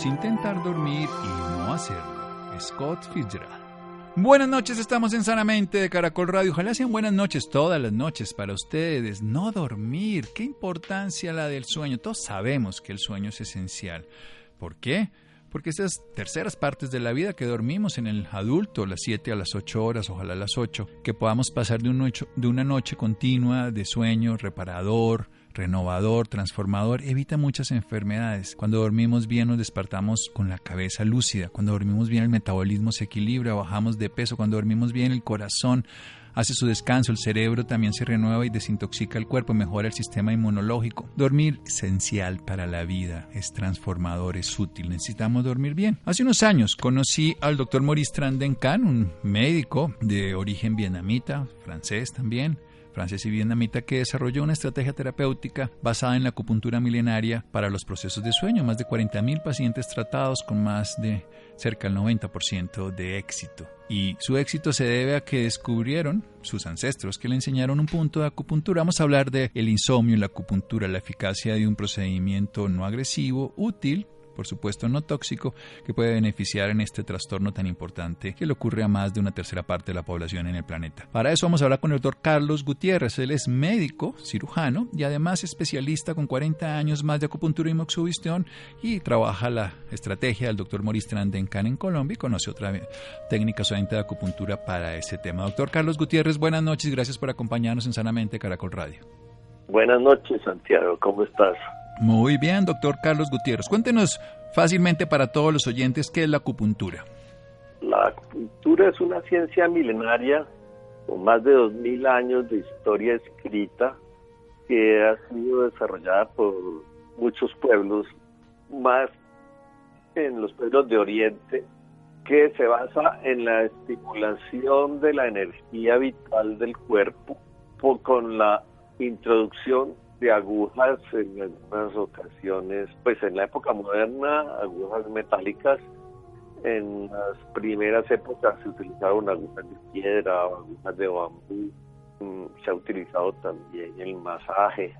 Intentar dormir y no hacerlo. Scott Fitzgerald. Buenas noches, estamos en Sanamente de Caracol Radio. Ojalá sean buenas noches todas las noches para ustedes. No dormir, qué importancia la del sueño. Todos sabemos que el sueño es esencial. ¿Por qué? Porque esas terceras partes de la vida que dormimos en el adulto, las 7 a las 8 horas, ojalá las 8, que podamos pasar de una noche continua de sueño reparador, renovador, transformador, evita muchas enfermedades. Cuando dormimos bien nos despertamos con la cabeza lúcida, cuando dormimos bien el metabolismo se equilibra, bajamos de peso, cuando dormimos bien el corazón hace su descanso, el cerebro también se renueva y desintoxica el cuerpo, mejora el sistema inmunológico. Dormir esencial para la vida, es transformador, es útil, necesitamos dormir bien. Hace unos años conocí al doctor Maurice Trandencan, un médico de origen vietnamita, francés también, francés y vietnamita, que desarrolló una estrategia terapéutica basada en la acupuntura milenaria para los procesos de sueño. Más de 40.000 pacientes tratados con más de cerca del 90% de éxito. Y su éxito se debe a que descubrieron sus ancestros que le enseñaron un punto de acupuntura. Vamos a hablar de el insomnio, la acupuntura, la eficacia de un procedimiento no agresivo, útil por supuesto no tóxico, que puede beneficiar en este trastorno tan importante que le ocurre a más de una tercera parte de la población en el planeta. Para eso vamos a hablar con el doctor Carlos Gutiérrez. Él es médico, cirujano y además especialista con 40 años más de acupuntura y moxubestión y trabaja la estrategia del doctor Maurice Trandencan en Colombia y conoce otra técnica solamente de acupuntura para ese tema. Doctor Carlos Gutiérrez, buenas noches gracias por acompañarnos en Sanamente Caracol Radio. Buenas noches, Santiago. ¿Cómo estás? Muy bien, doctor Carlos Gutiérrez. Cuéntenos fácilmente para todos los oyentes qué es la acupuntura. La acupuntura es una ciencia milenaria con más de dos mil años de historia escrita que ha sido desarrollada por muchos pueblos, más en los pueblos de Oriente, que se basa en la estimulación de la energía vital del cuerpo con la introducción de agujas en algunas ocasiones, pues en la época moderna, agujas metálicas. En las primeras épocas se utilizaron agujas de piedra, agujas de bambú. Mm, se ha utilizado también el masaje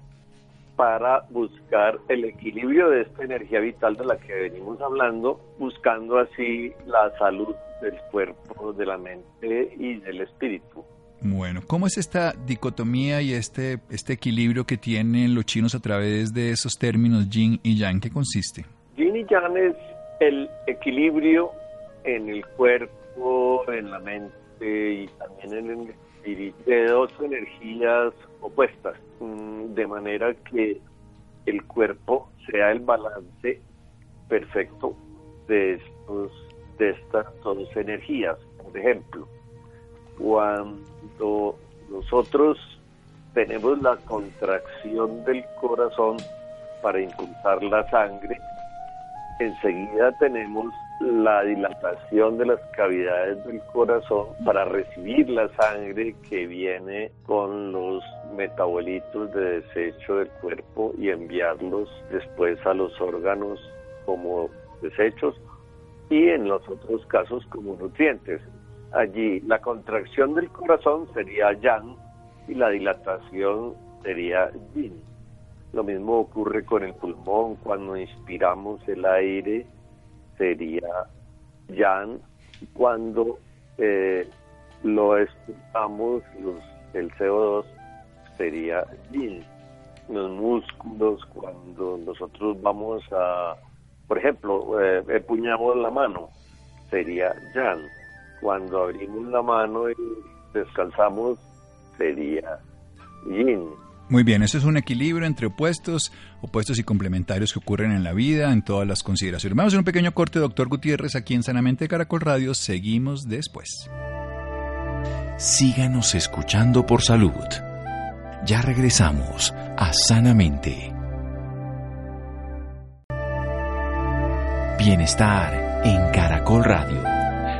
para buscar el equilibrio de esta energía vital de la que venimos hablando, buscando así la salud del cuerpo, de la mente y del espíritu. Bueno, ¿cómo es esta dicotomía y este, este equilibrio que tienen los chinos a través de esos términos yin y yang? ¿Qué consiste? Yin y yang es el equilibrio en el cuerpo, en la mente y también en el espíritu de dos energías opuestas, mm, de manera que el cuerpo sea el balance perfecto de, estos, de estas dos energías. Por ejemplo, cuando nosotros tenemos la contracción del corazón para impulsar la sangre, enseguida tenemos la dilatación de las cavidades del corazón para recibir la sangre que viene con los metabolitos de desecho del cuerpo y enviarlos después a los órganos como desechos y en los otros casos como nutrientes allí la contracción del corazón sería yang y la dilatación sería yin. Lo mismo ocurre con el pulmón, cuando inspiramos el aire sería yang, cuando eh, lo expulsamos el CO2 sería yin. Los músculos, cuando nosotros vamos a, por ejemplo, eh, empuñamos la mano, sería yang cuando abrimos la mano y descansamos sería yin. Muy bien, eso es un equilibrio entre opuestos, opuestos y complementarios que ocurren en la vida, en todas las consideraciones. Vamos a hacer un pequeño corte, doctor Gutiérrez, aquí en Sanamente Caracol Radio. Seguimos después. Síganos escuchando por salud. Ya regresamos a Sanamente. Bienestar en Caracol Radio.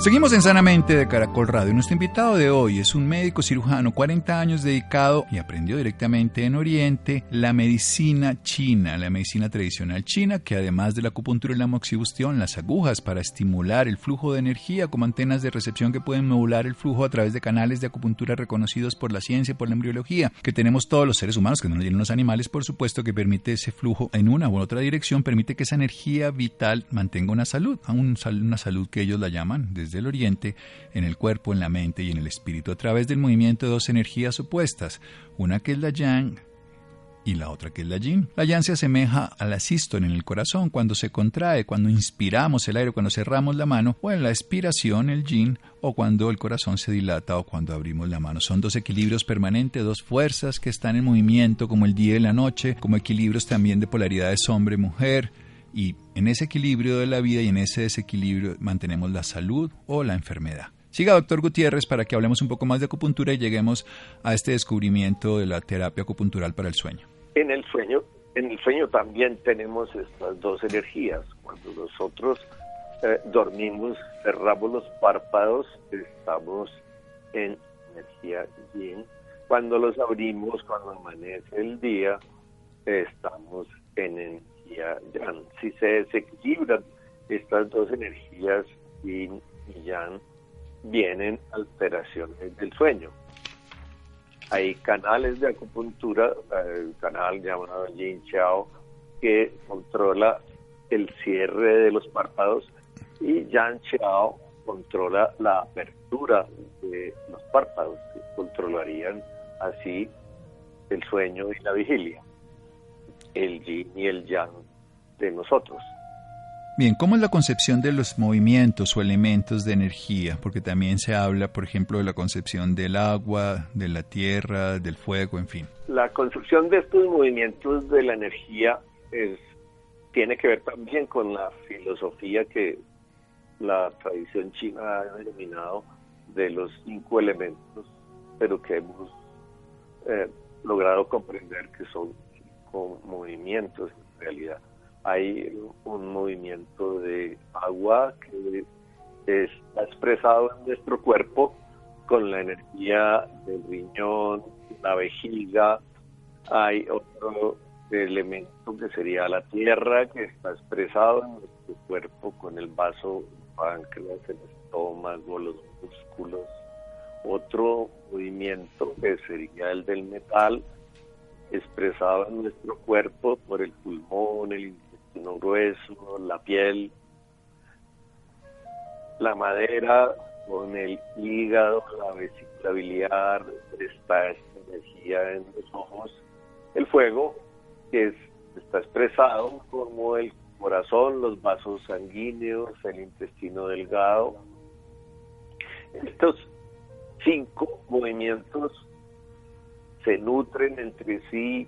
Seguimos en Sanamente de Caracol Radio. Nuestro invitado de hoy es un médico cirujano, 40 años dedicado y aprendió directamente en Oriente la medicina china, la medicina tradicional china, que además de la acupuntura y la moxibustión, las agujas para estimular el flujo de energía como antenas de recepción que pueden modular el flujo a través de canales de acupuntura reconocidos por la ciencia y por la embriología, que tenemos todos los seres humanos, que no tienen los animales, por supuesto, que permite ese flujo en una u otra dirección, permite que esa energía vital mantenga una salud, una salud que ellos la llaman desde del Oriente en el cuerpo, en la mente y en el espíritu a través del movimiento de dos energías opuestas, una que es la yang y la otra que es la yin. La yang se asemeja a la sístole en el corazón cuando se contrae, cuando inspiramos el aire, cuando cerramos la mano, o en la expiración el yin, o cuando el corazón se dilata o cuando abrimos la mano. Son dos equilibrios permanentes, dos fuerzas que están en movimiento como el día y la noche, como equilibrios también de polaridades hombre-mujer, y en ese equilibrio de la vida y en ese desequilibrio mantenemos la salud o la enfermedad. Siga, doctor Gutiérrez, para que hablemos un poco más de acupuntura y lleguemos a este descubrimiento de la terapia acupuntural para el sueño. En el sueño, en el sueño también tenemos estas dos energías. Cuando nosotros eh, dormimos, cerramos los párpados, estamos en energía yin. Cuando los abrimos, cuando amanece el día, estamos en si se desequilibran estas dos energías, yin y yang, vienen alteraciones del sueño. Hay canales de acupuntura, el canal llamado Yin Chao, que controla el cierre de los párpados y Yang Chao controla la apertura de los párpados, que controlarían así el sueño y la vigilia el yin y el yang de nosotros. Bien, ¿cómo es la concepción de los movimientos o elementos de energía? Porque también se habla, por ejemplo, de la concepción del agua, de la tierra, del fuego, en fin. La concepción de estos movimientos de la energía es, tiene que ver también con la filosofía que la tradición china ha denominado de los cinco elementos, pero que hemos eh, logrado comprender que son movimientos en realidad. Hay un movimiento de agua que está expresado en nuestro cuerpo con la energía del riñón, la vejiga. Hay otro elemento que sería la tierra que está expresado en nuestro cuerpo con el vaso, páncreas, el estómago, los músculos. Otro movimiento que sería el del metal expresado en nuestro cuerpo por el pulmón, el intestino grueso, la piel, la madera con el hígado, la vesícula biliar, está esta energía en los ojos, el fuego, que está expresado como el corazón, los vasos sanguíneos, el intestino delgado. Estos cinco movimientos se nutren entre sí,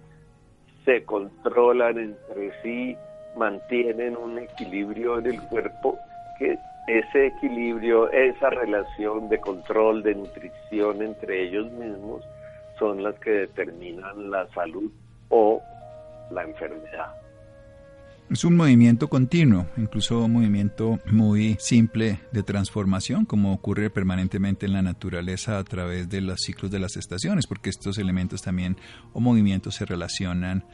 se controlan entre sí, mantienen un equilibrio en el cuerpo, que ese equilibrio, esa relación de control, de nutrición entre ellos mismos, son las que determinan la salud o la enfermedad. Es un movimiento continuo, incluso un movimiento muy simple de transformación, como ocurre permanentemente en la naturaleza a través de los ciclos de las estaciones, porque estos elementos también o movimientos se relacionan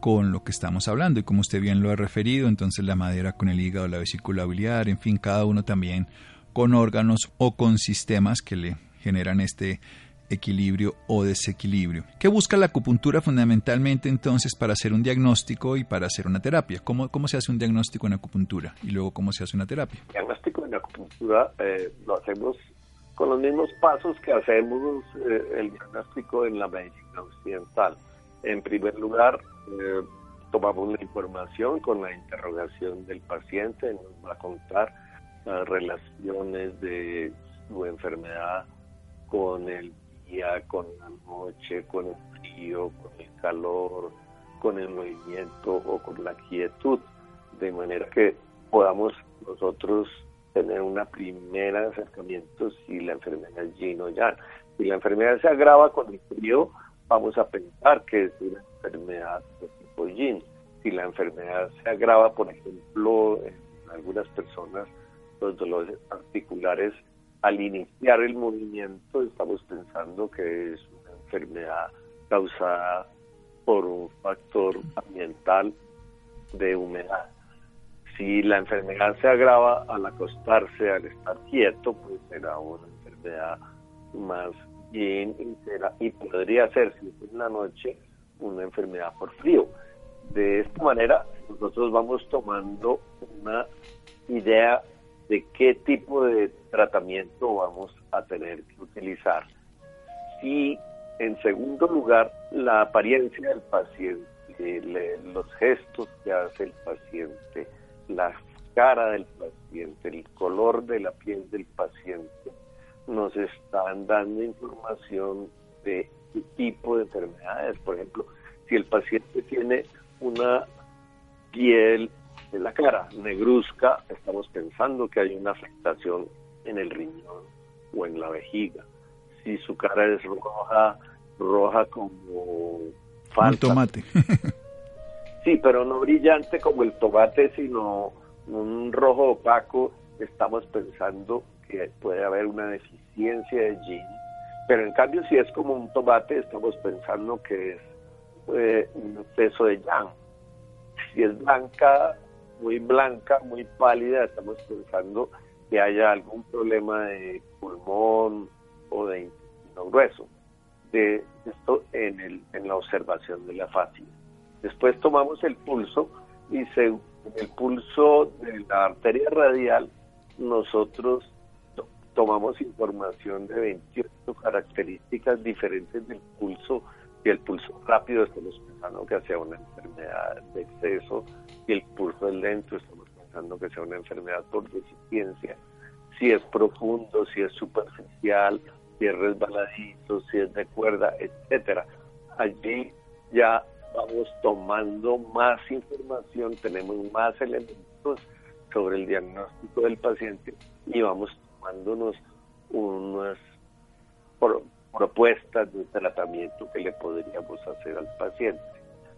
con lo que estamos hablando. Y como usted bien lo ha referido, entonces la madera con el hígado, la vesícula biliar, en fin, cada uno también con órganos o con sistemas que le generan este equilibrio o desequilibrio. ¿Qué busca la acupuntura fundamentalmente entonces para hacer un diagnóstico y para hacer una terapia? ¿Cómo, cómo se hace un diagnóstico en acupuntura y luego cómo se hace una terapia? El diagnóstico en acupuntura eh, lo hacemos con los mismos pasos que hacemos eh, el diagnóstico en la medicina occidental. En primer lugar, eh, tomamos la información con la interrogación del paciente, nos va a contar las relaciones de su enfermedad con el con la noche, con el frío, con el calor, con el movimiento o con la quietud. De manera que podamos nosotros tener una primera acercamiento si la enfermedad es yin o yang. Si la enfermedad se agrava con el frío, vamos a pensar que es una enfermedad de tipo yin. Si la enfermedad se agrava, por ejemplo, en algunas personas, los dolores articulares, al iniciar el movimiento, estamos pensando que es una enfermedad causada por un factor ambiental de humedad. Si la enfermedad se agrava al acostarse, al estar quieto, pues será una enfermedad más bien y podría ser, si es en la noche, una enfermedad por frío. De esta manera, nosotros vamos tomando una idea de qué tipo de tratamiento vamos a tener que utilizar. Si, en segundo lugar, la apariencia del paciente, los gestos que hace el paciente, la cara del paciente, el color de la piel del paciente, nos están dando información de qué tipo de enfermedades. Por ejemplo, si el paciente tiene una piel de la cara negruzca, estamos pensando que hay una afectación en el riñón o en la vejiga. Si su cara es roja, roja como falta. Un tomate. sí, pero no brillante como el tomate, sino un rojo opaco, estamos pensando que puede haber una deficiencia de yin. Pero en cambio, si es como un tomate, estamos pensando que es eh, un exceso de yang. Si es blanca, muy blanca, muy pálida, estamos pensando que haya algún problema de pulmón o de intestino grueso. De esto en, el, en la observación de la fascia. Después tomamos el pulso y según el pulso de la arteria radial nosotros tomamos información de 28 características diferentes del pulso el pulso rápido estamos pensando que sea una enfermedad de exceso y el pulso lento estamos pensando que sea una enfermedad por deficiencia. Si es profundo, si es superficial, si es resbaladito, si es de cuerda, etcétera. Allí ya vamos tomando más información, tenemos más elementos sobre el diagnóstico del paciente y vamos tomándonos unas propuestas de tratamiento que le podríamos hacer al paciente.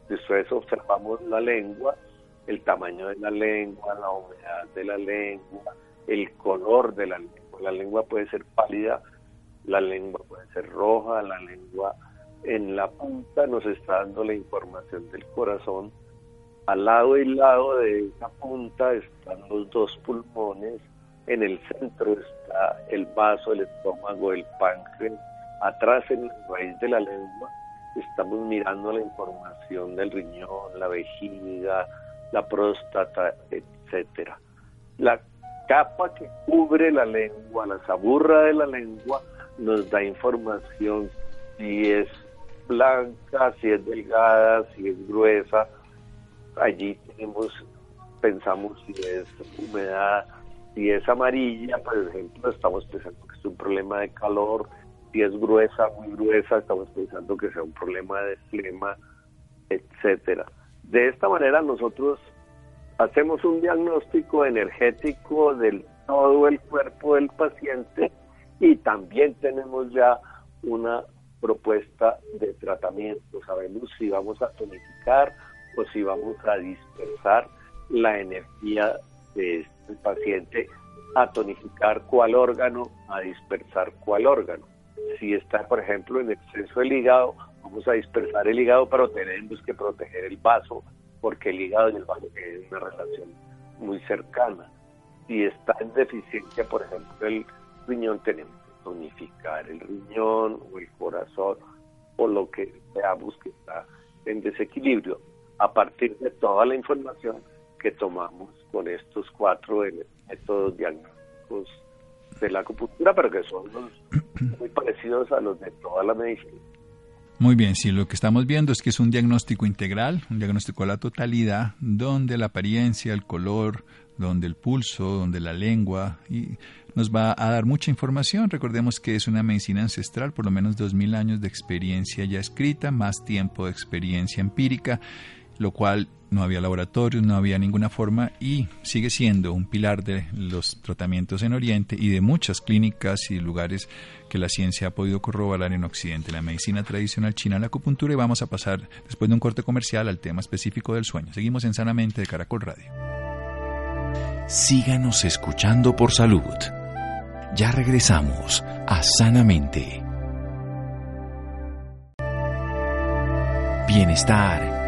Después observamos la lengua, el tamaño de la lengua, la humedad de la lengua, el color de la lengua. La lengua puede ser pálida, la lengua puede ser roja, la lengua en la punta nos está dando la información del corazón. Al lado y lado de esa punta están los dos pulmones, en el centro está el vaso, el estómago, el páncreas atrás en la raíz de la lengua estamos mirando la información del riñón, la vejiga, la próstata, etcétera. La capa que cubre la lengua, la saburra de la lengua, nos da información si es blanca, si es delgada, si es gruesa. Allí tenemos, pensamos si es humedad, si es amarilla, por ejemplo, estamos pensando que es un problema de calor, si es gruesa, muy gruesa, estamos pensando que sea un problema de flema, etcétera. De esta manera nosotros hacemos un diagnóstico energético del todo el cuerpo del paciente y también tenemos ya una propuesta de tratamiento. Sabemos si vamos a tonificar o si vamos a dispersar la energía de este paciente, a tonificar cuál órgano, a dispersar cuál órgano si está, por ejemplo, en exceso el hígado, vamos a dispersar el hígado, pero tenemos que proteger el vaso, porque el hígado y el vaso tienen una relación muy cercana. Si está en deficiencia, por ejemplo, el riñón, tenemos que tonificar el riñón o el corazón o lo que veamos que está en desequilibrio a partir de toda la información que tomamos con estos cuatro métodos diagnósticos de la acupuntura, pero que son muy parecidos a los de toda la medicina. Muy bien, sí, lo que estamos viendo es que es un diagnóstico integral, un diagnóstico a la totalidad, donde la apariencia, el color, donde el pulso, donde la lengua, y nos va a dar mucha información. Recordemos que es una medicina ancestral, por lo menos dos mil años de experiencia ya escrita, más tiempo de experiencia empírica lo cual no había laboratorios, no había ninguna forma y sigue siendo un pilar de los tratamientos en Oriente y de muchas clínicas y lugares que la ciencia ha podido corroborar en Occidente, la medicina tradicional china, la acupuntura y vamos a pasar después de un corte comercial al tema específico del sueño. Seguimos en Sanamente de Caracol Radio. Síganos escuchando por salud. Ya regresamos a Sanamente. Bienestar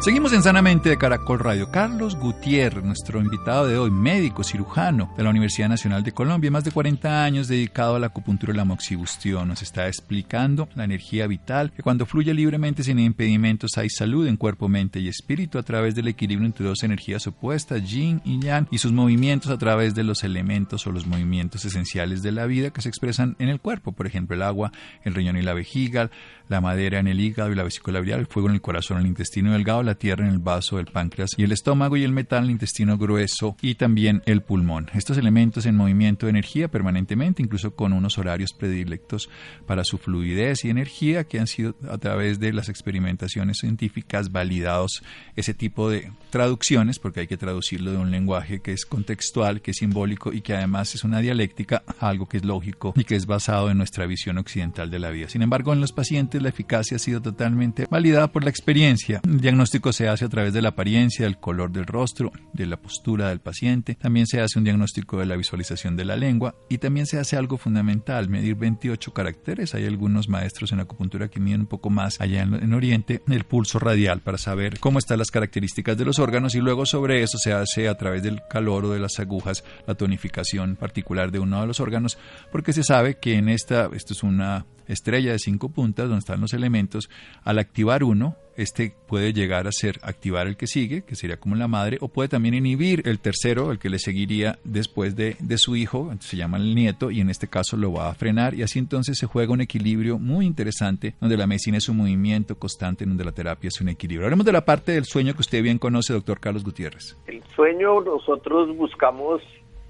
Seguimos en Sanamente de Caracol Radio. Carlos Gutiérrez, nuestro invitado de hoy, médico cirujano de la Universidad Nacional de Colombia, más de 40 años dedicado a la acupuntura y la moxibustión, nos está explicando la energía vital, que cuando fluye libremente sin impedimentos hay salud en cuerpo, mente y espíritu a través del equilibrio entre dos energías opuestas, yin y yang, y sus movimientos a través de los elementos o los movimientos esenciales de la vida que se expresan en el cuerpo, por ejemplo, el agua, el riñón y la vejiga, la madera en el hígado y la vesícula biliar, el fuego en el corazón, el intestino delgado, la tierra en el vaso, el páncreas y el estómago y el metal en el intestino grueso y también el pulmón. Estos elementos en movimiento de energía permanentemente, incluso con unos horarios predilectos para su fluidez y energía que han sido a través de las experimentaciones científicas validados ese tipo de traducciones, porque hay que traducirlo de un lenguaje que es contextual, que es simbólico y que además es una dialéctica, algo que es lógico y que es basado en nuestra visión occidental de la vida. Sin embargo, en los pacientes la eficacia ha sido totalmente validada por la experiencia. El diagnóstico se hace a través de la apariencia, del color del rostro, de la postura del paciente. También se hace un diagnóstico de la visualización de la lengua y también se hace algo fundamental, medir 28 caracteres. Hay algunos maestros en acupuntura que miden un poco más allá en, en Oriente el pulso radial para saber cómo están las características de los órganos y luego sobre eso se hace a través del calor o de las agujas la tonificación particular de uno de los órganos porque se sabe que en esta, esto es una estrella de cinco puntas donde están los elementos, al activar uno, este puede llegar a ser activar el que sigue, que sería como la madre, o puede también inhibir el tercero, el que le seguiría después de, de su hijo, se llama el nieto, y en este caso lo va a frenar, y así entonces se juega un equilibrio muy interesante, donde la medicina es un movimiento constante, donde la terapia es un equilibrio. Hablemos de la parte del sueño que usted bien conoce, doctor Carlos Gutiérrez. El sueño nosotros buscamos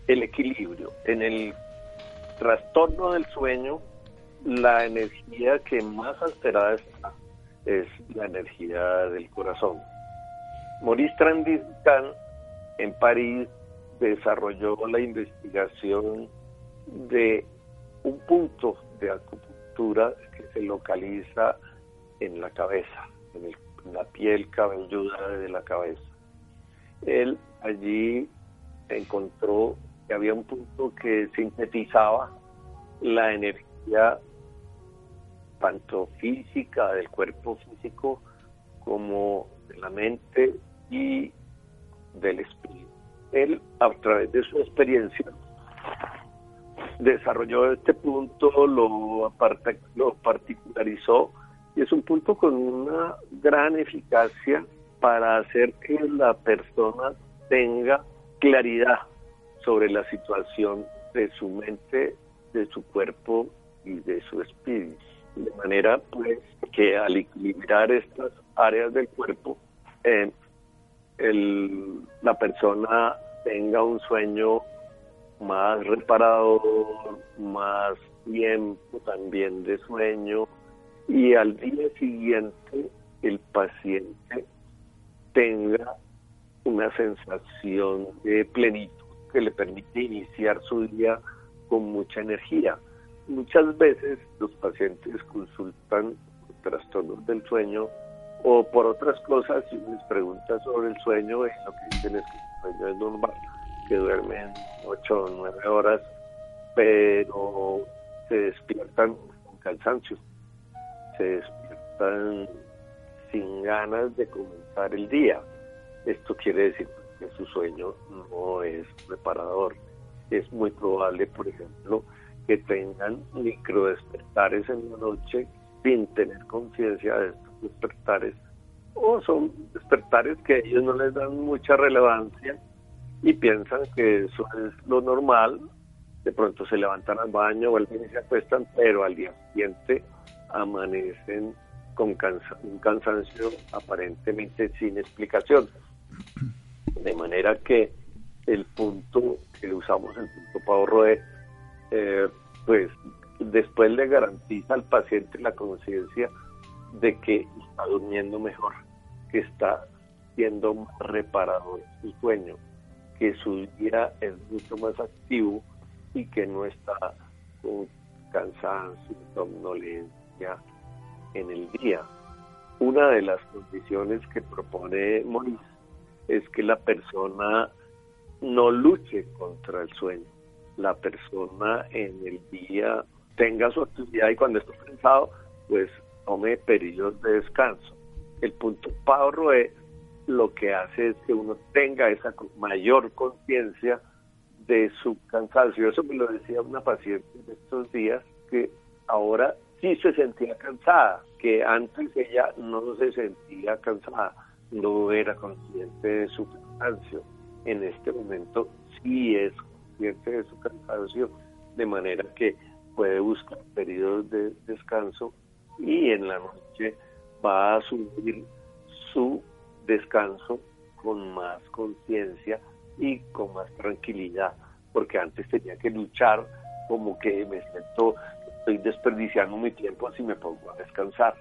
el equilibrio. En el trastorno del sueño la energía que más alterada está es la energía del corazón. Maurice Trandican en París desarrolló la investigación de un punto de acupuntura que se localiza en la cabeza, en, el, la piel cabelluda de la cabeza. Él allí encontró que había un punto que sintetizaba la energía tanto física del cuerpo físico como de la mente y del espíritu. Él, a través de su experiencia, desarrolló este punto, lo, lo particularizó y es un punto con una gran eficacia para hacer que la persona tenga claridad sobre la situación de su mente, de su cuerpo y de su espíritu. De manera pues que al equilibrar estas áreas del cuerpo, eh, el, la persona tenga un sueño más reparador, más tiempo también de sueño y al día siguiente el paciente tenga una sensación de plenitud que le permite iniciar su día con mucha energía. Muchas veces los pacientes consultan trastornos del sueño o por otras cosas y les pregunta sobre el sueño y lo que dicen es que el sueño es normal, que duermen 8 o 9 horas, pero se despiertan con cansancio, se despiertan sin ganas de comenzar el día. Esto quiere decir que su sueño no es reparador. Es muy probable, por ejemplo, que tengan micro despertares en la noche sin tener conciencia de estos despertares o son despertares que ellos no les dan mucha relevancia y piensan que eso es lo normal, de pronto se levantan al baño, vuelven y se acuestan, pero al día siguiente amanecen con un cansancio aparentemente sin explicación. De manera que el punto que usamos, el punto Pau eh, pues después le garantiza al paciente la conciencia de que está durmiendo mejor, que está siendo más reparador su sueño, que su día es mucho más activo y que no está con cansancio, somnolencia en el día. Una de las condiciones que propone Maurice es que la persona no luche contra el sueño. La persona en el día tenga su actividad y cuando esté cansado, pues tome periodos de descanso. El punto Pau es lo que hace es que uno tenga esa mayor conciencia de su cansancio. Eso me lo decía una paciente de estos días que ahora sí se sentía cansada, que antes ella no se sentía cansada, no era consciente de su cansancio. En este momento sí es de su cansancio, de manera que puede buscar periodos de descanso y en la noche va a asumir su descanso con más conciencia y con más tranquilidad, porque antes tenía que luchar como que me siento, estoy desperdiciando mi tiempo si me pongo a descansar.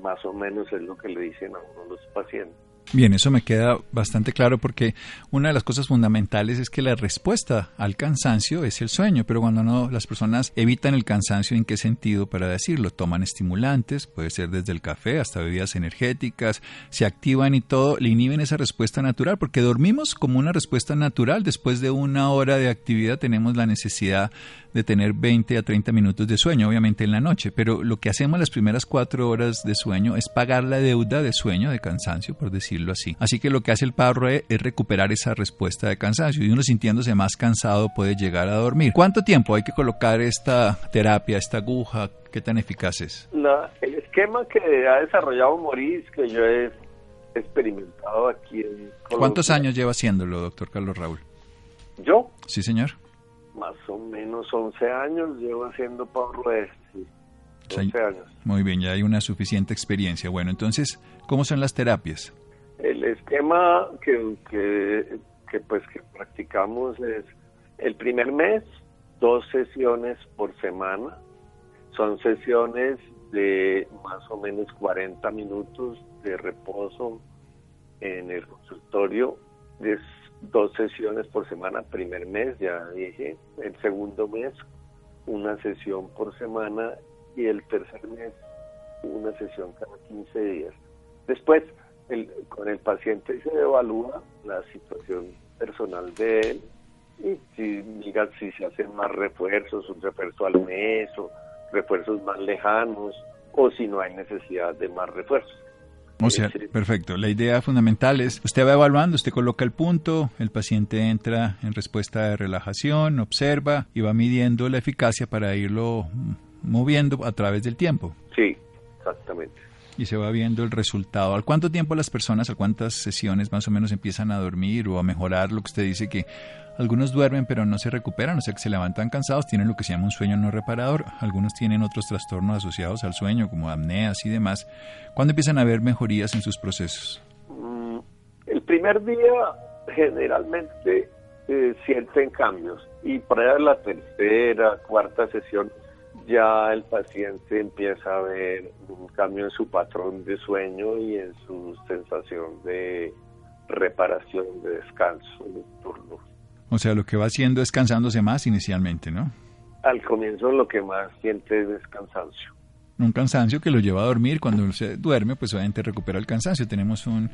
Más o menos es lo que le dicen a uno los pacientes. Bien, eso me queda bastante claro porque una de las cosas fundamentales es que la respuesta al cansancio es el sueño, pero cuando no las personas evitan el cansancio, ¿en qué sentido para decirlo? Toman estimulantes, puede ser desde el café hasta bebidas energéticas, se activan y todo, le inhiben esa respuesta natural porque dormimos como una respuesta natural. Después de una hora de actividad tenemos la necesidad de tener 20 a 30 minutos de sueño, obviamente en la noche, pero lo que hacemos las primeras cuatro horas de sueño es pagar la deuda de sueño, de cansancio, por decirlo así. Así que lo que hace el paro es recuperar esa respuesta de cansancio y uno sintiéndose más cansado puede llegar a dormir. ¿Cuánto tiempo hay que colocar esta terapia, esta aguja? ¿Qué tan eficaz es? el esquema que ha desarrollado Maurice, que yo he experimentado aquí en Colombia. ¿Cuántos años lleva haciéndolo, doctor Carlos Raúl? ¿Yo? Sí, señor más o menos 11 años llevo haciendo 11 años. Muy bien, ya hay una suficiente experiencia. Bueno, entonces, ¿cómo son las terapias? El esquema que, que, pues que practicamos es el primer mes, dos sesiones por semana. Son sesiones de más o menos 40 minutos de reposo en el consultorio. Es dos sesiones por semana, primer mes, ya dije, el segundo mes una sesión por semana y el tercer mes una sesión cada 15 días. Después, el, con el paciente se evalúa la situación personal de él y si, diga, si se hacen más refuerzos, un refuerzo al mes o refuerzos más lejanos o si no hay necesidad de más refuerzos. O sea, perfecto. La idea fundamental es, usted va evaluando, usted coloca el punto, el paciente entra en respuesta de relajación, observa y va midiendo la eficacia para irlo moviendo a través del tiempo. Sí, exactamente. Y se va viendo el resultado. ¿Al cuánto tiempo las personas, a cuántas sesiones más o menos empiezan a dormir o a mejorar lo que usted dice que algunos duermen pero no se recuperan, o sea que se levantan cansados, tienen lo que se llama un sueño no reparador. Algunos tienen otros trastornos asociados al sueño, como apneas y demás. ¿Cuándo empiezan a haber mejorías en sus procesos? Mm, el primer día generalmente eh, sienten cambios y para la tercera, cuarta sesión ya el paciente empieza a ver un cambio en su patrón de sueño y en su sensación de reparación, de descanso nocturno. O sea, lo que va haciendo es cansándose más inicialmente, ¿no? Al comienzo lo que más siente es cansancio. Un cansancio que lo lleva a dormir. Cuando se duerme, pues obviamente recupera el cansancio. Tenemos un,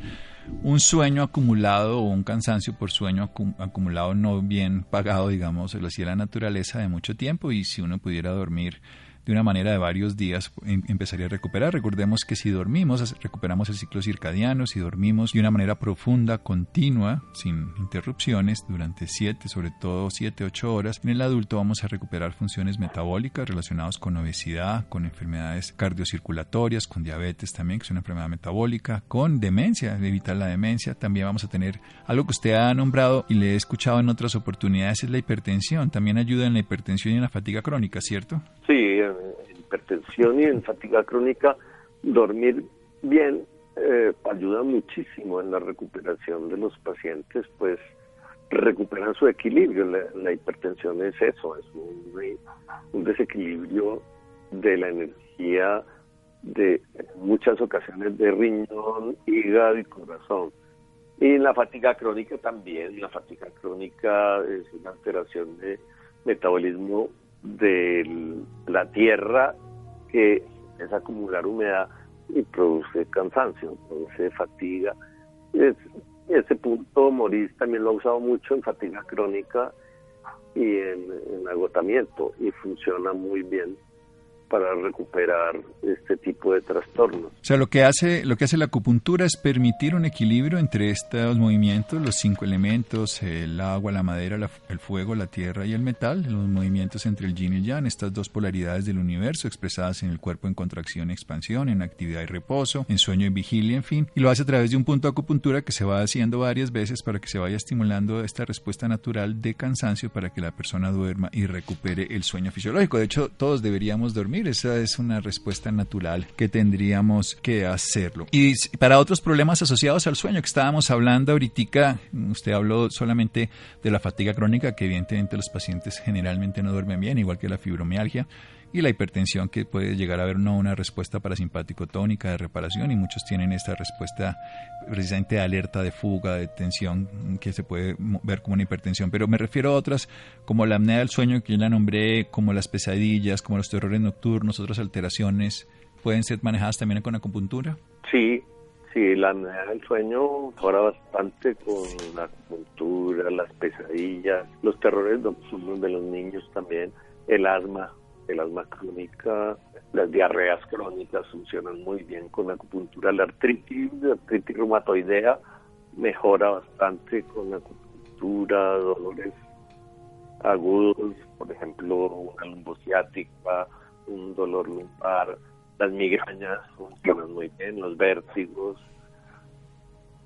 un sueño acumulado o un cansancio por sueño acumulado no bien pagado, digamos, lo hacía la naturaleza de mucho tiempo y si uno pudiera dormir de una manera de varios días em, empezaría a recuperar. Recordemos que si dormimos, recuperamos el ciclo circadiano, si dormimos de una manera profunda, continua, sin interrupciones, durante 7, sobre todo 7, 8 horas, en el adulto vamos a recuperar funciones metabólicas relacionadas con obesidad, con enfermedades cardiocirculatorias, con diabetes también, que es una enfermedad metabólica, con demencia, evitar la demencia. También vamos a tener algo que usted ha nombrado y le he escuchado en otras oportunidades, es la hipertensión. También ayuda en la hipertensión y en la fatiga crónica, ¿cierto? Sí, hipertensión y en fatiga crónica, dormir bien eh, ayuda muchísimo en la recuperación de los pacientes, pues recuperan su equilibrio. La, hipertensión es eso, es un, desequilibrio de la energía de muchas ocasiones de riñón, hígado y corazón. Y la fatiga crónica también, la fatiga crónica es una alteración de metabolismo de la tierra que es acumular humedad y produce cansancio, produce fatiga. Es, ese punto Moris también lo ha usado mucho en fatiga crónica y en agotamiento y funciona muy bien para recuperar este tipo de trastornos. O sea, lo que hace lo que hace la acupuntura es permitir un equilibrio entre estos movimientos, los cinco elementos, el agua, la madera, el fuego, la tierra y el metal, los movimientos entre el yin y el yang, estas dos polaridades del universo expresadas en el cuerpo en contracción y expansión, en actividad y reposo, en sueño y vigilia, en fin, y lo hace a través de un punto de acupuntura que se va haciendo varias veces para que se vaya estimulando esta respuesta natural de cansancio para que la persona duerma y recupere el sueño fisiológico. De hecho, todos deberíamos dormir esa es una respuesta natural que tendríamos que hacerlo. Y para otros problemas asociados al sueño que estábamos hablando ahorita, usted habló solamente de la fatiga crónica, que evidentemente los pacientes generalmente no duermen bien, igual que la fibromialgia y la hipertensión que puede llegar a haber no una respuesta parasimpático tónica de reparación y muchos tienen esta respuesta precisamente de alerta de fuga, de tensión que se puede ver como una hipertensión, pero me refiero a otras como la apnea del sueño que yo la nombré, como las pesadillas, como los terrores nocturnos, otras alteraciones, ¿pueden ser manejadas también con acupuntura? Sí, sí, la apnea del sueño mejora bastante con la acupuntura, las pesadillas, los terrores nocturnos de los niños también, el asma, el asma crónica, las diarreas crónicas funcionan muy bien con la acupuntura. La artritis, la artritis reumatoidea mejora bastante con la acupuntura, dolores agudos, por ejemplo, una lumbociática, un dolor lumbar, las migrañas funcionan muy bien, los vértigos,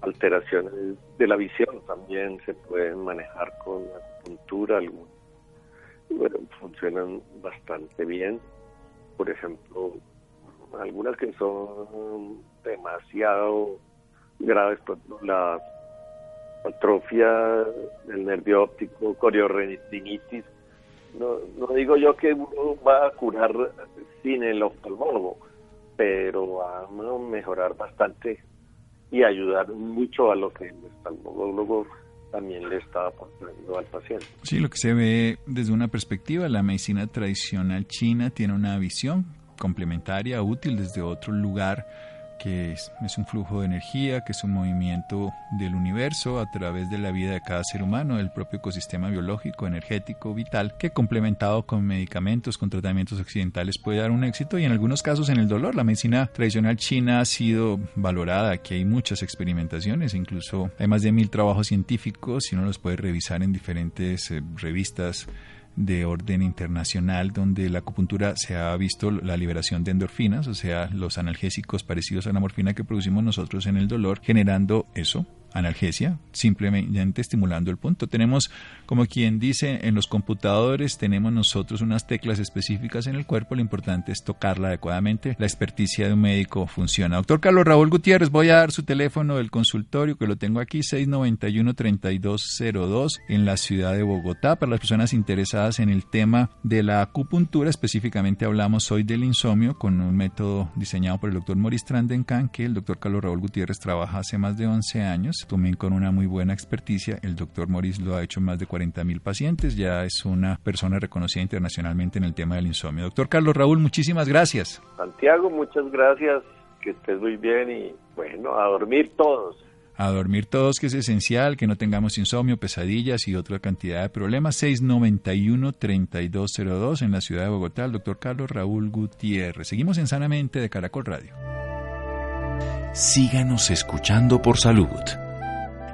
alteraciones de la visión también se pueden manejar con acupuntura, algunos bueno, funcionan bastante bien. Por ejemplo, algunas que son demasiado graves, la atrofia del nervio óptico, coriorretinitis. No, no digo yo que uno va a curar sin el oftalmólogo, pero va a mejorar bastante y ayudar mucho a lo que el oftalmólogo también le está aportando al paciente. Sí, lo que se ve desde una perspectiva, la medicina tradicional china tiene una visión complementaria, útil desde otro lugar que es, un flujo de energía, que es un movimiento del universo a través de la vida de cada ser humano, del propio ecosistema biológico, energético, vital, que complementado con medicamentos, con tratamientos occidentales puede dar un éxito. Y en algunos casos en el dolor. La medicina tradicional china ha sido valorada, aquí hay muchas experimentaciones, incluso hay más de mil trabajos científicos y uno los puede revisar en diferentes eh, revistas de orden internacional donde la acupuntura se ha visto la liberación de endorfinas, o sea, los analgésicos parecidos a la morfina que producimos nosotros en el dolor, generando eso, analgesia, simplemente estimulando el punto. Tenemos, como quien dice, en los computadores tenemos nosotros unas teclas específicas en el cuerpo, lo importante es tocarla adecuadamente. La experticia de un médico funciona. Doctor Carlos Raúl Gutiérrez, voy a dar su teléfono del consultorio, que lo tengo aquí, 691-3202, en la ciudad de Bogotá, para las personas interesadas en el tema de la acupuntura. Específicamente hablamos hoy del insomnio con un método diseñado por el doctor Maurice Trandencan, que el doctor Carlos Raúl Gutiérrez trabaja hace más de 11 años también con una muy buena experticia. El doctor Morris lo ha hecho en más de 40 mil pacientes, ya es una persona reconocida internacionalmente en el tema del insomnio. Doctor Carlos Raúl, muchísimas gracias. Santiago, muchas gracias, que estés muy bien y bueno, a dormir todos. A dormir todos, que es esencial, que no tengamos insomnio, pesadillas y otra cantidad de problemas. 691-3202 en la ciudad de Bogotá, el doctor Carlos Raúl Gutiérrez. Seguimos en Sanamente de Caracol Radio. Síganos escuchando por salud.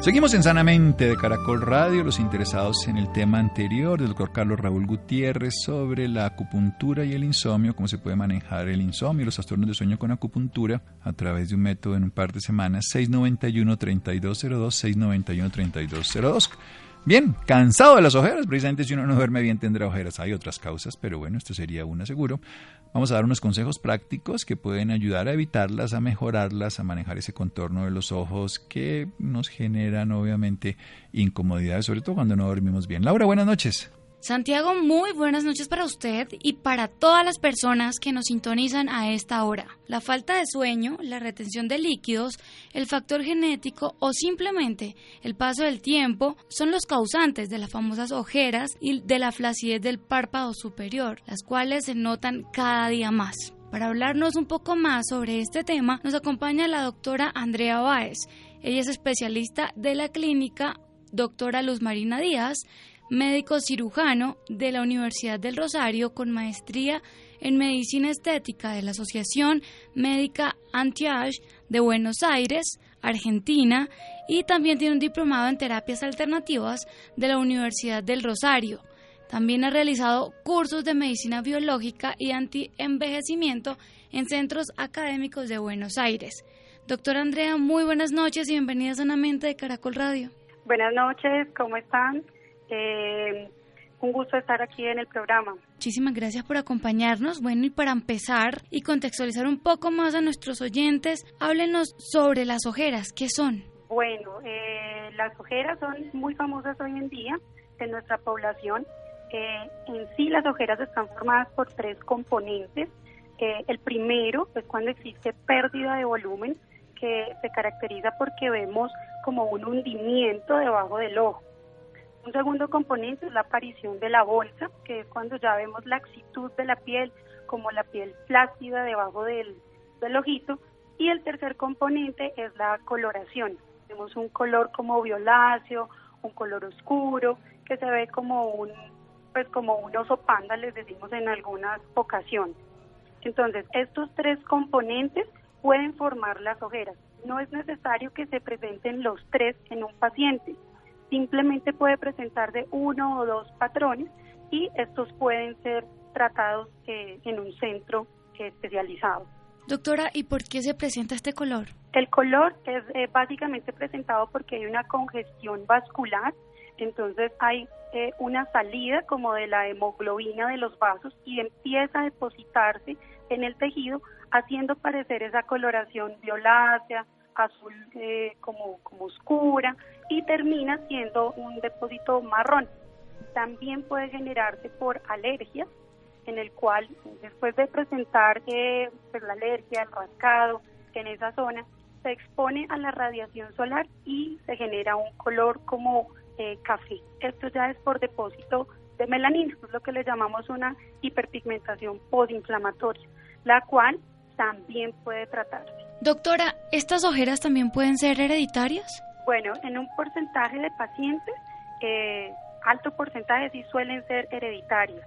Seguimos en Sanamente de Caracol Radio, los interesados en el tema anterior del doctor Carlos Raúl Gutiérrez sobre la acupuntura y el insomnio, cómo se puede manejar el insomnio y los trastornos de sueño con acupuntura a través de un método en un par de semanas, 691-3202, 691-3202. Bien, cansado de las ojeras, precisamente si uno no duerme bien tendrá ojeras. Hay otras causas, pero bueno, esto sería una seguro. Vamos a dar unos consejos prácticos que pueden ayudar a evitarlas, a mejorarlas, a manejar ese contorno de los ojos que nos generan obviamente incomodidades, sobre todo cuando no dormimos bien. Laura, buenas noches. Santiago, muy buenas noches para usted y para todas las personas que nos sintonizan a esta hora. La falta de sueño, la retención de líquidos, el factor genético o simplemente el paso del tiempo son los causantes de las famosas ojeras y de la flacidez del párpado superior, las cuales se notan cada día más. Para hablarnos un poco más sobre este tema, nos acompaña la doctora Andrea Báez. Ella es especialista de la clínica doctora Luz Marina Díaz médico cirujano de la Universidad del Rosario con maestría en medicina estética de la Asociación Médica Antiage de Buenos Aires, Argentina, y también tiene un diplomado en terapias alternativas de la Universidad del Rosario. También ha realizado cursos de medicina biológica y anti-envejecimiento en centros académicos de Buenos Aires. Doctora Andrea, muy buenas noches y bienvenida sanamente de Caracol Radio. Buenas noches, ¿cómo están? Eh, un gusto estar aquí en el programa. Muchísimas gracias por acompañarnos. Bueno, y para empezar y contextualizar un poco más a nuestros oyentes, háblenos sobre las ojeras. ¿Qué son? Bueno, eh, las ojeras son muy famosas hoy en día en nuestra población. Eh, en sí, las ojeras están formadas por tres componentes. Eh, el primero es cuando existe pérdida de volumen, que se caracteriza porque vemos como un hundimiento debajo del ojo. Un segundo componente es la aparición de la bolsa, que es cuando ya vemos la axitud de la piel, como la piel flácida debajo del, ojito. Y el tercer componente es la coloración. Vemos un color como violáceo, un color oscuro, que se ve como un, pues como un oso panda, les decimos en algunas ocasiones. Entonces, estos tres componentes pueden formar las ojeras. No es necesario que se presenten los tres en un paciente simplemente puede presentar de uno o dos patrones y estos pueden ser tratados eh, en un centro especializado. Doctora, ¿y por qué se presenta este color? El color es eh, básicamente presentado porque hay una congestión vascular, entonces hay eh, una salida como de la hemoglobina de los vasos y empieza a depositarse en el tejido, haciendo parecer esa coloración violácea, azul eh, como, como oscura y termina siendo un depósito marrón. También puede generarse por alergia, en el cual después de presentar eh, pues, la alergia, el rascado en esa zona, se expone a la radiación solar y se genera un color como eh, café. Esto ya es por depósito de melanina, es lo que le llamamos una hiperpigmentación postinflamatoria, la cual también puede tratarse. Doctora, ¿estas ojeras también pueden ser hereditarias? Bueno, en un porcentaje de pacientes, eh, alto porcentaje sí suelen ser hereditarias.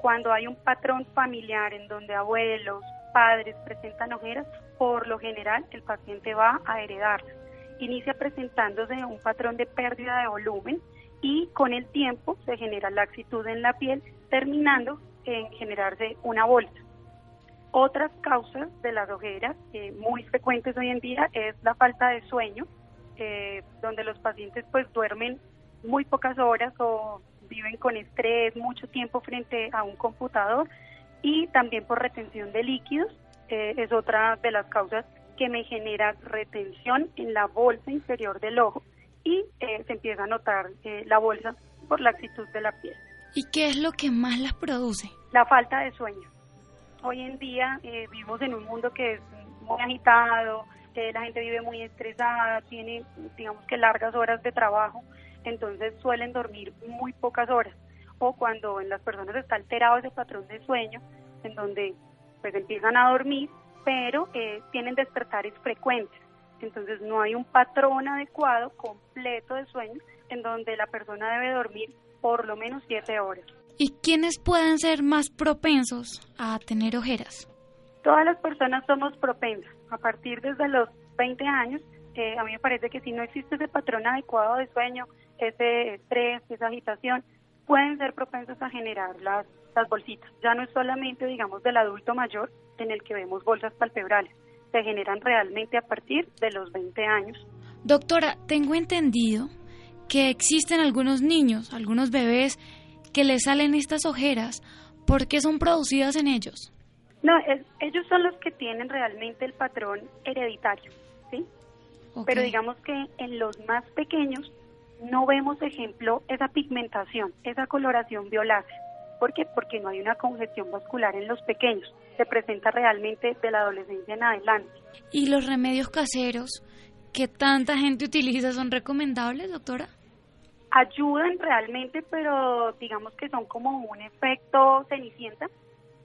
Cuando hay un patrón familiar en donde abuelos, padres presentan ojeras, por lo general el paciente va a heredarlas. Inicia presentándose un patrón de pérdida de volumen y con el tiempo se genera laxitud en la piel, terminando en generarse una bolsa. Otras causas de las ojeras eh, muy frecuentes hoy en día es la falta de sueño, eh, donde los pacientes pues duermen muy pocas horas o viven con estrés mucho tiempo frente a un computador y también por retención de líquidos eh, es otra de las causas que me genera retención en la bolsa inferior del ojo y se empieza a notar la bolsa por la actitud de la piel. ¿Y qué es lo que más las produce? La falta de sueño hoy en día eh, vivimos en un mundo que es muy agitado, que la gente vive muy estresada, tiene, digamos que largas horas de trabajo, entonces suelen dormir muy pocas horas. O cuando en las personas está alterado ese patrón de sueño, en donde pues empiezan a dormir, pero eh, tienen despertares frecuentes. Entonces no hay un patrón adecuado, completo de sueño, en donde la persona debe dormir por lo menos siete horas. ¿Y quiénes pueden ser más propensos a tener ojeras? Todas las personas somos propensas. A partir desde los 20 años eh, a mí me parece que si no existe ese patrón adecuado de sueño, ese estrés, esa agitación, pueden ser propensos a generar las, las bolsitas. Ya no es solamente, digamos, del adulto mayor en el que vemos bolsas palpebrales, se generan realmente a partir de los 20 años. Doctora, tengo entendido que existen algunos niños, algunos bebés, que les salen estas ojeras porque son producidas en ellos. No, ellos son los que tienen realmente el patrón hereditario, ¿sí? Pero digamos que en los más pequeños no vemos, ejemplo, esa pigmentación, esa coloración violácea. ¿Por qué? Porque no hay una congestión vascular en los pequeños. Se presenta realmente de la adolescencia en adelante. ¿Y los remedios caseros que tanta gente utiliza son recomendables, doctora? Ayudan realmente, pero digamos que son como un efecto cenicienta,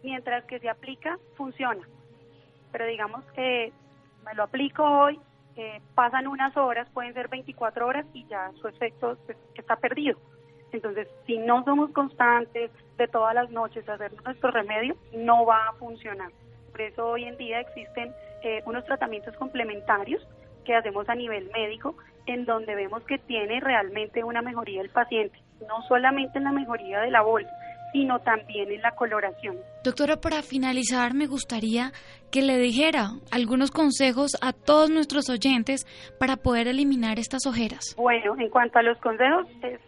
mientras que se aplica, funciona. Pero digamos que me lo aplico hoy, eh, pasan unas horas, pueden ser 24 horas y ya su efecto pues, está perdido. Entonces, si no somos constantes de todas las noches hacer nuestro remedio, no va a funcionar. Por eso hoy en día existen eh, unos tratamientos complementarios que hacemos a nivel médico en donde vemos que tiene realmente una mejoría el paciente, no solamente en la mejoría de la bolsa, sino también en la coloración. Doctora, para finalizar, me gustaría que le dijera algunos consejos a todos nuestros oyentes para poder eliminar estas ojeras. Bueno, en cuanto a los consejos, es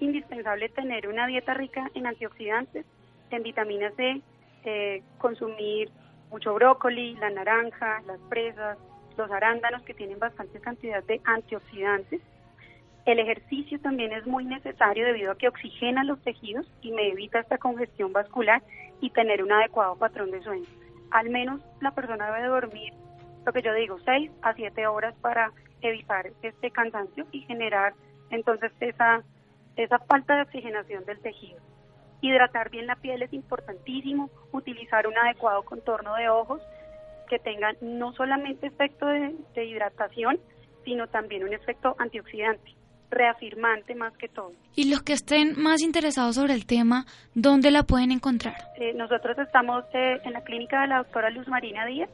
indispensable tener una dieta rica en antioxidantes, en vitamina C, eh, consumir mucho brócoli, la naranja, las fresas, los arándanos que tienen bastante cantidad de antioxidantes el ejercicio también es muy necesario debido a que oxigena los tejidos y me evita esta congestión vascular y tener un adecuado patrón de sueño. Al menos la persona debe dormir, lo que yo digo, 6 a 7 horas para evitar este cansancio y generar entonces esa, esa falta de oxigenación del tejido. Hidratar bien la piel es importantísimo, utilizar un adecuado contorno de ojos que tengan no solamente efecto de hidratación, sino también un efecto antioxidante reafirmante más que todo. Y los que estén más interesados sobre el tema, ¿dónde la pueden encontrar? Eh, nosotros estamos eh, en la clínica de la doctora Luz Marina Díaz.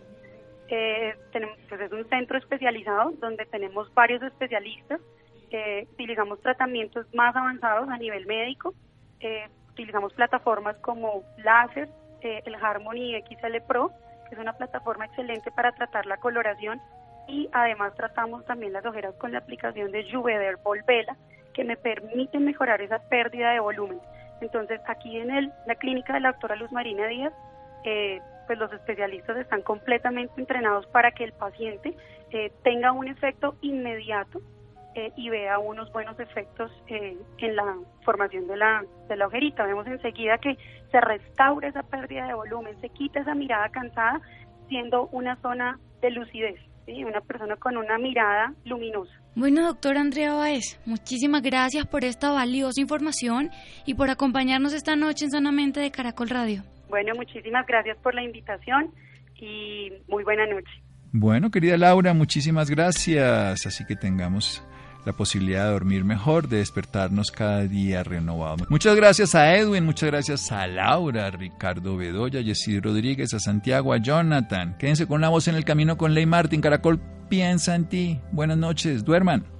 Eh, tenemos, pues es un centro especializado donde tenemos varios especialistas. utilizamos tratamientos más avanzados a nivel médico. utilizamos plataformas como láser, el Harmony XL Pro, es una plataforma excelente para tratar la coloración y además tratamos también las ojeras con la aplicación de Juveder Volvela que me permite mejorar esa pérdida de volumen. Entonces aquí en el, la clínica de la doctora Luz Marina Díaz, eh, pues los especialistas están completamente entrenados para que el paciente eh, tenga un efecto inmediato eh, y vea unos buenos efectos en la formación de la, de la ojerita. Vemos enseguida que se restaura esa pérdida de volumen, se quita esa mirada cansada, siendo una zona de lucidez. ¿sí? una persona con una mirada luminosa. Bueno, doctora Andrea Baez, muchísimas gracias por esta valiosa información y por acompañarnos esta noche en Sanamente de Caracol Radio. Bueno, muchísimas gracias por la invitación y muy buena noche. Bueno, querida Laura, muchísimas gracias. Así que tengamos la posibilidad de dormir mejor, de despertarnos cada día renovado. Muchas gracias a Edwin, muchas gracias a Laura, a Ricardo Bedoya, Jessy Rodríguez, a Santiago, a Jonathan. Quédense con la voz en el camino con Ley Martin. Caracol piensa en ti. Buenas noches, duerman.